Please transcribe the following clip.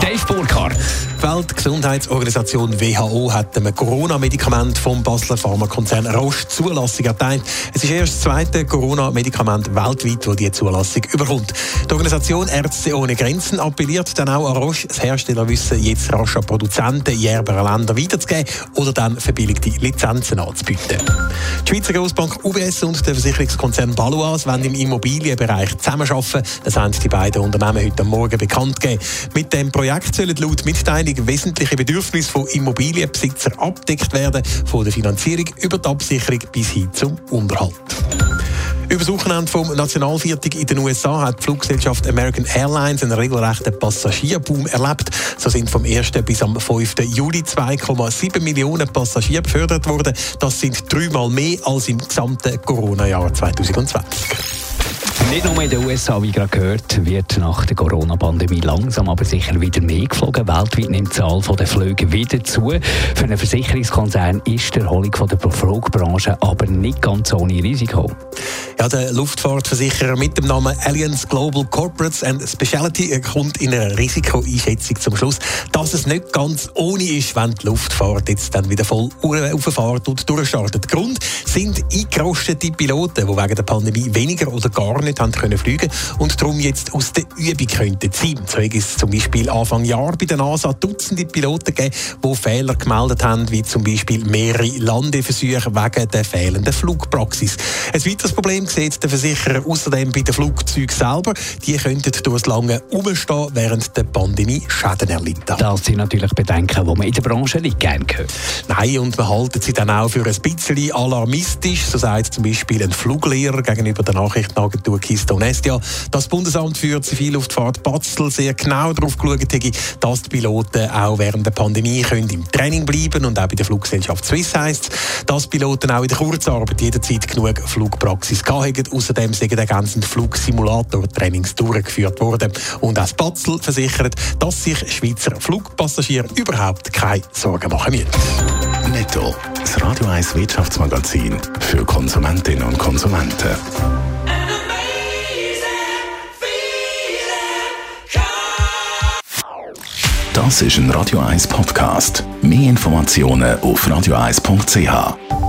Dave Burkhardt. Die Weltgesundheitsorganisation WHO hat einem Corona-Medikament vom Basler Pharmakonzern Roche Zulassung erteilt. Es ist erst das zweite Corona-Medikament weltweit, das diese Zulassung überkommt. Die Organisation Ärzte ohne Grenzen appelliert dann auch an Roche, das Herstellerwissen jetzt rasch an Produzenten in ärmeren Ländern weiterzugeben oder dann verbilligte Lizenzen anzubieten. Die Schweizer Grossbank UBS und der Versicherungskonzern Balois wollen im Immobilienbereich zusammenarbeiten. Das haben die beiden Unternehmen heute Morgen bekannt gegeben. Mit dem Projekt sollen laut Mitteilung wesentliche Bedürfnisse von Immobilienbesitzern abdeckt werden, von der Finanzierung über die Absicherung bis hin zum Unterhalt. Über das Wochenende vom Nationalviertag in den USA hat die Fluggesellschaft American Airlines einen regelrechten Passagierboom erlebt. So sind vom 1. bis am 5. Juli 2,7 Millionen Passagiere befördert worden. Das sind dreimal mehr als im gesamten Corona-Jahr 2020. Nicht nur in den USA, wie gerade gehört, wird nach der Corona-Pandemie langsam aber sicher wieder mehr geflogen. Weltweit nimmt die Zahl der Flüge wieder zu. Für einen Versicherungskonzern ist die Erholung der Flugbranche aber nicht ganz ohne Risiko. Ja, der Luftfahrtversicherer mit dem Namen Allianz Global Corporates and Specialty kommt in einer Risikoeinschätzung zum Schluss, dass es nicht ganz ohne ist, wenn die Luftfahrt jetzt dann wieder voll auffahrt und durchstartet. Grund sind eingerostete Piloten, die wegen der Pandemie weniger oder gar nicht haben können fliegen und darum jetzt aus der Übung könnten sein. So ist es zum Beispiel Anfang Jahr bei der NASA Dutzende Piloten gegeben, die Fehler gemeldet haben, wie zum Beispiel mehrere Landeversuche wegen der fehlenden Flugpraxis. Ein weiteres Problem sieht der Versicherer außerdem bei den Flugzeugen selber. Die könnten durch lange Umstehen während der Pandemie Schäden erlitten. Das sind natürlich Bedenken, die man in der Branche nicht gerne hört. Nein, und man halten sie dann auch für ein bisschen alarmistisch. So sagt zum Beispiel ein Fluglehrer gegenüber der Nachrichtenagentur Kista Onestia, dass das Bundesamt für Zivilluftfahrt Basel sehr genau darauf geschaut hätte, dass die Piloten auch während der Pandemie können im Training bleiben und auch bei der Fluggesellschaft Swiss heisst, dass Piloten auch in der Kurzarbeit jederzeit genug Flugpraxis gehabt haben. Außerdem sind ergänzend Flugsimulator-Trainings durchgeführt worden. Und auch Basel versichert, dass sich Schweizer Flugpassagiere überhaupt keine Sorgen machen müssen. Netto. Das Radio 1 Wirtschaftsmagazin für Konsumentinnen und Konsumenten. Das ist ein Radio 1 Podcast. Mehr Informationen auf radio1.ch.